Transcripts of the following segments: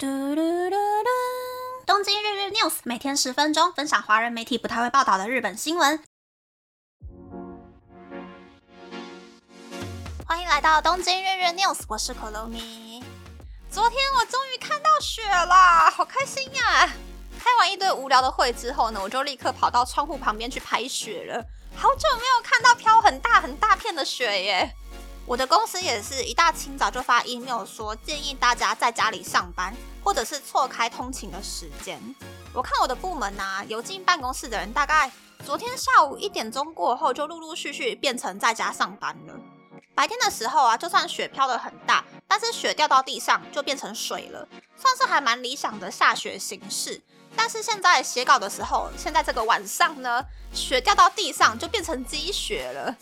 嘟嘟嘟嘟！东京日日 news 每天十分钟，分享华人媒体不太会报道的日本新闻。欢迎来到东京日日 news，我是可露米。昨天我终于看到雪啦，好开心呀！开完一堆无聊的会之后呢，我就立刻跑到窗户旁边去拍雪了。好久没有看到飘很大很大片的雪耶！我的公司也是一大清早就发 email 说建议大家在家里上班，或者是错开通勤的时间。我看我的部门呐，有进办公室的人，大概昨天下午一点钟过后，就陆陆续续变成在家上班了。白天的时候啊，就算雪飘得很大，但是雪掉到地上就变成水了，算是还蛮理想的下雪形式。但是现在写稿的时候，现在这个晚上呢，雪掉到地上就变成积雪了。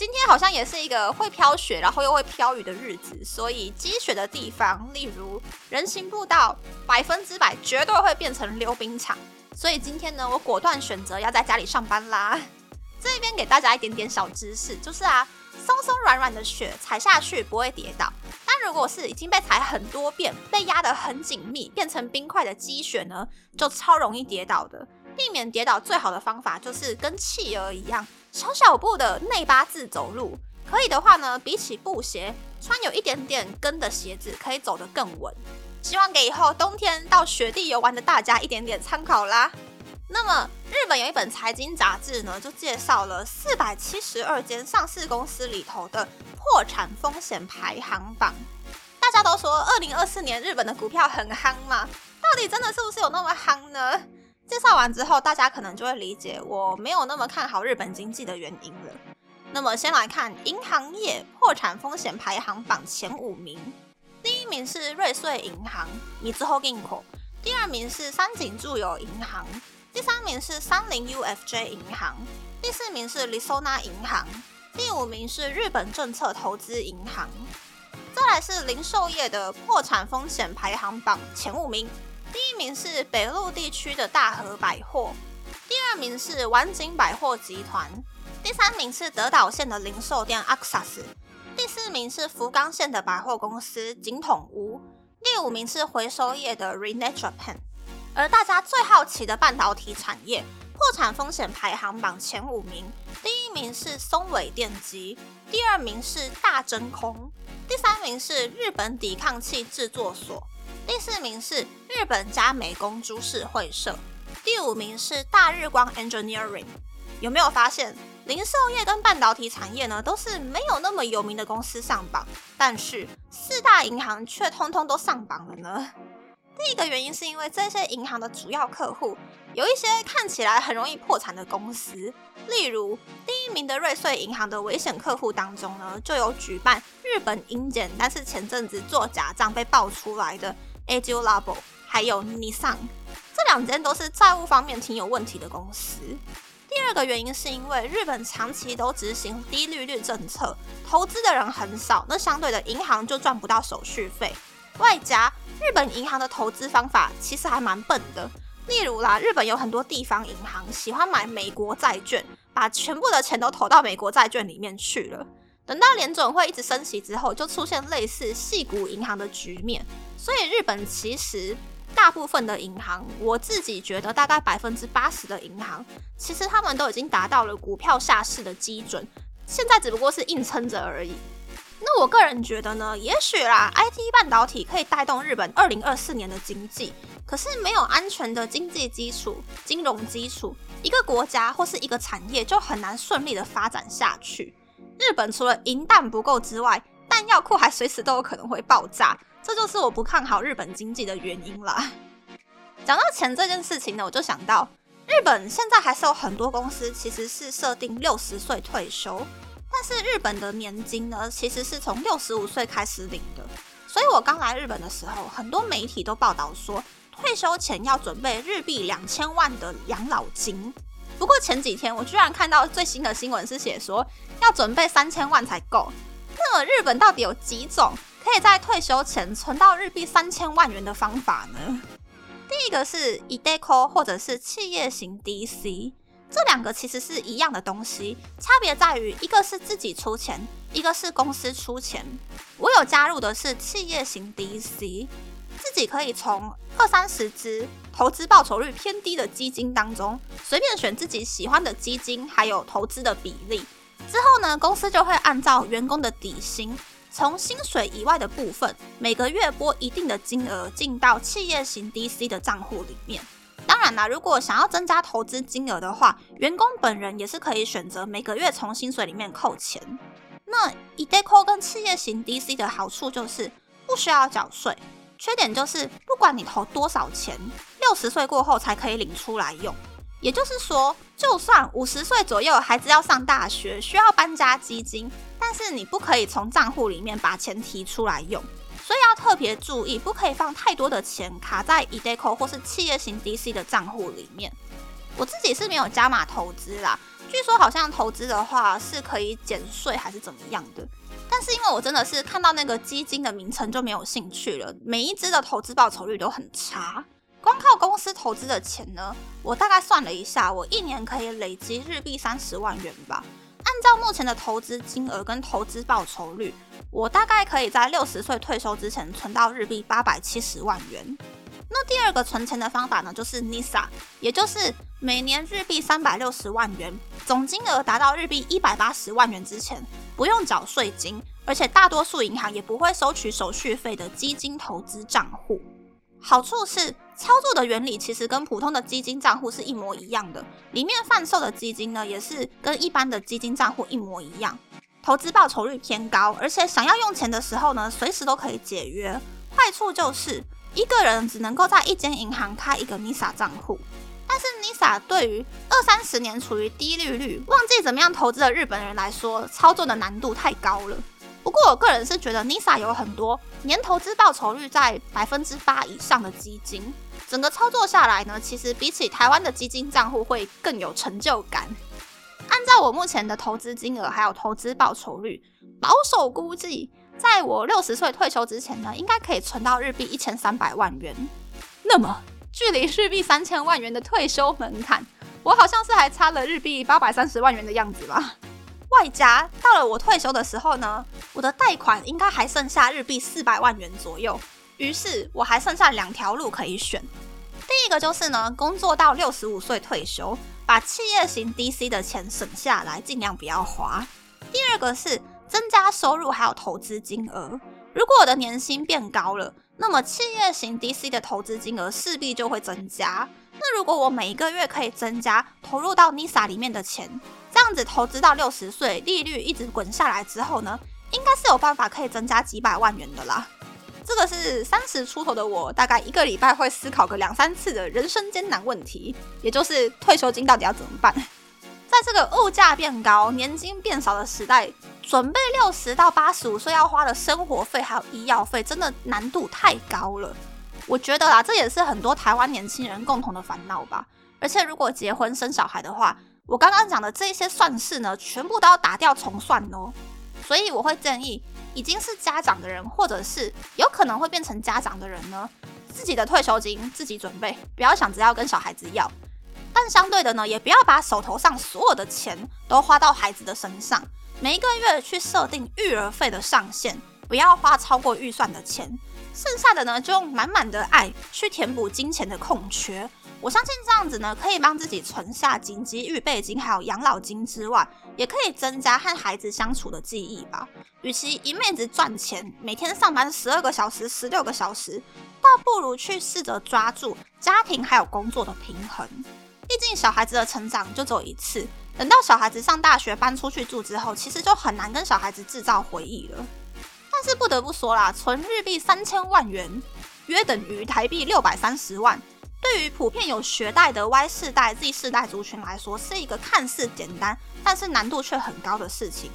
今天好像也是一个会飘雪，然后又会飘雨的日子，所以积雪的地方，例如人行步道，百分之百绝对会变成溜冰场。所以今天呢，我果断选择要在家里上班啦。这边给大家一点点小知识，就是啊，松松软软的雪踩下去不会跌倒，但如果是已经被踩很多遍，被压得很紧密，变成冰块的积雪呢，就超容易跌倒的。避免跌倒最好的方法就是跟企鹅一样。小小步的内八字走路，可以的话呢，比起布鞋，穿有一点点跟的鞋子可以走得更稳。希望给以后冬天到雪地游玩的大家一点点参考啦。那么日本有一本财经杂志呢，就介绍了四百七十二间上市公司里头的破产风险排行榜。大家都说二零二四年日本的股票很夯嘛，到底真的是不是有那么夯呢？介绍完之后，大家可能就会理解我没有那么看好日本经济的原因了。那么，先来看银行业破产风险排行榜前五名。第一名是瑞穗银行 （Mizuho Ginko），第二名是三井住友银行，第三名是三菱 UFJ 银行，第四名是 Lisona 银行，第五名是日本政策投资银行。再来是零售业的破产风险排行榜前五名。第一名是北陆地区的大和百货，第二名是丸景百货集团，第三名是德岛县的零售店 Axas，第四名是福冈县的百货公司井筒屋，第五名是回收业的 Renet Japan。而大家最好奇的半导体产业破产风险排行榜前五名，第一名是松尾电机，第二名是大真空，第三名是日本抵抗器制作所。第四名是日本加美工株式会社，第五名是大日光 Engineering。有没有发现，零售业跟半导体产业呢，都是没有那么有名的公司上榜，但是四大银行却通通都上榜了呢？第一个原因是因为这些银行的主要客户有一些看起来很容易破产的公司，例如第一名的瑞穗银行的危险客户当中呢，就有举办日本银检，但是前阵子做假账被爆出来的。A g i l a b 还有 Nissan，这两间都是债务方面挺有问题的公司。第二个原因是因为日本长期都执行低利率政策，投资的人很少，那相对的银行就赚不到手续费。外加日本银行的投资方法其实还蛮笨的，例如啦，日本有很多地方银行喜欢买美国债券，把全部的钱都投到美国债券里面去了。等到联准会一直升息之后，就出现类似细股银行的局面。所以日本其实大部分的银行，我自己觉得大概百分之八十的银行，其实他们都已经达到了股票下市的基准，现在只不过是硬撑着而已。那我个人觉得呢，也许啦，IT 半导体可以带动日本二零二四年的经济，可是没有安全的经济基础、金融基础，一个国家或是一个产业就很难顺利的发展下去。日本除了银弹不够之外，弹药库还随时都有可能会爆炸，这就是我不看好日本经济的原因啦。讲到钱这件事情呢，我就想到日本现在还是有很多公司其实是设定六十岁退休，但是日本的年金呢，其实是从六十五岁开始领的。所以我刚来日本的时候，很多媒体都报道说，退休前要准备日币两千万的养老金。不过前几天我居然看到最新的新闻是写说要准备三千万才够。那么日本到底有几种可以在退休前存到日币三千万元的方法呢？第一个是 ideco 或者是企业型 DC，这两个其实是一样的东西，差别在于一个是自己出钱，一个是公司出钱。我有加入的是企业型 DC。自己可以从二三十只投资报酬率偏低的基金当中，随便选自己喜欢的基金，还有投资的比例。之后呢，公司就会按照员工的底薪，从薪水以外的部分，每个月拨一定的金额进到企业型 DC 的账户里面。当然啦，如果想要增加投资金额的话，员工本人也是可以选择每个月从薪水里面扣钱。那 eDeco 跟企业型 DC 的好处就是不需要缴税。缺点就是，不管你投多少钱，六十岁过后才可以领出来用。也就是说，就算五十岁左右孩子要上大学，需要搬家基金，但是你不可以从账户里面把钱提出来用。所以要特别注意，不可以放太多的钱卡在 eDeco 或是企业型 DC 的账户里面。我自己是没有加码投资啦，据说好像投资的话是可以减税还是怎么样的。但是因为我真的是看到那个基金的名称就没有兴趣了，每一只的投资报酬率都很差，光靠公司投资的钱呢，我大概算了一下，我一年可以累积日币三十万元吧。照目前的投资金额跟投资报酬率，我大概可以在六十岁退休之前存到日币八百七十万元。那第二个存钱的方法呢，就是 NISA，也就是每年日币三百六十万元，总金额达到日币一百八十万元之前，不用缴税金，而且大多数银行也不会收取手续费的基金投资账户。好处是操作的原理其实跟普通的基金账户是一模一样的，里面贩售的基金呢，也是跟一般的基金账户一模一样，投资报酬率偏高，而且想要用钱的时候呢，随时都可以解约。坏处就是。一个人只能够在一间银行开一个 NISA 账户，但是 NISA 对于二三十年处于低利率、忘记怎么样投资的日本人来说，操作的难度太高了。不过我个人是觉得 NISA 有很多年投资报酬率在百分之八以上的基金，整个操作下来呢，其实比起台湾的基金账户会更有成就感。按照我目前的投资金额还有投资报酬率，保守估计。在我六十岁退休之前呢，应该可以存到日币一千三百万元。那么，距离日币三千万元的退休门槛，我好像是还差了日币八百三十万元的样子吧。外加到了我退休的时候呢，我的贷款应该还剩下日币四百万元左右。于是，我还剩下两条路可以选。第一个就是呢，工作到六十五岁退休，把企业型 DC 的钱省下来，尽量不要花。第二个是。增加收入还有投资金额。如果我的年薪变高了，那么企业型 DC 的投资金额势必就会增加。那如果我每一个月可以增加投入到 NISA 里面的钱，这样子投资到六十岁，利率一直滚下来之后呢，应该是有办法可以增加几百万元的啦。这个是三十出头的我大概一个礼拜会思考个两三次的人生艰难问题，也就是退休金到底要怎么办。在这个物价变高、年金变少的时代，准备六十到八十五岁要花的生活费还有医药费，真的难度太高了。我觉得啦，这也是很多台湾年轻人共同的烦恼吧。而且如果结婚生小孩的话，我刚刚讲的这些算式呢，全部都要打掉重算哦。所以我会建议，已经是家长的人，或者是有可能会变成家长的人呢，自己的退休金自己准备，不要想着要跟小孩子要。但相对的呢，也不要把手头上所有的钱都花到孩子的身上。每一个月去设定育儿费的上限，不要花超过预算的钱。剩下的呢，就用满满的爱去填补金钱的空缺。我相信这样子呢，可以帮自己存下紧急预备金，还有养老金之外，也可以增加和孩子相处的记忆吧。与其一辈子赚钱，每天上班十二个小时、十六个小时，倒不如去试着抓住家庭还有工作的平衡。毕竟小孩子的成长就只有一次，等到小孩子上大学搬出去住之后，其实就很难跟小孩子制造回忆了。但是不得不说啦，存日币三千万元，约等于台币六百三十万，对于普遍有学贷的 Y 世代、Z 世代族群来说，是一个看似简单，但是难度却很高的事情。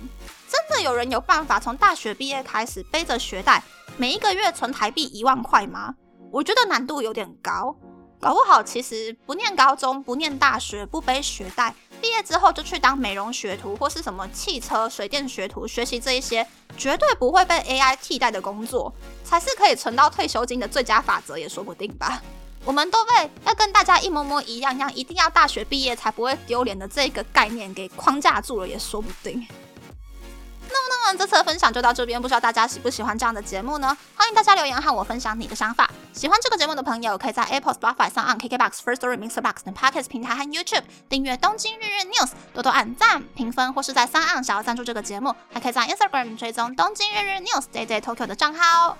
真的有人有办法从大学毕业开始背着学贷，每一个月存台币一万块吗？我觉得难度有点高。搞不好，其实不念高中、不念大学、不背学贷，毕业之后就去当美容学徒或是什么汽车、水电学徒，学习这一些绝对不会被 AI 替代的工作，才是可以存到退休金的最佳法则，也说不定吧。我们都被要跟大家一模模一样样，一定要大学毕业才不会丢脸的这个概念给框架住了，也说不定。那么，那那这次的分享就到这边，不知道大家喜不喜欢这样的节目呢？欢迎大家留言和我分享你的想法。喜欢这个节目的朋友，可以在 Apple、Spotify 上按 KKBox、First Story、Mixer Box 等 Podcast 平台和 YouTube 订阅《东京日日 News》，多多按赞、评分，或是在三岸想要赞助这个节目，还可以在 Instagram 追踪《东京日日 News》Day Day Tokyo 的账号。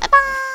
拜拜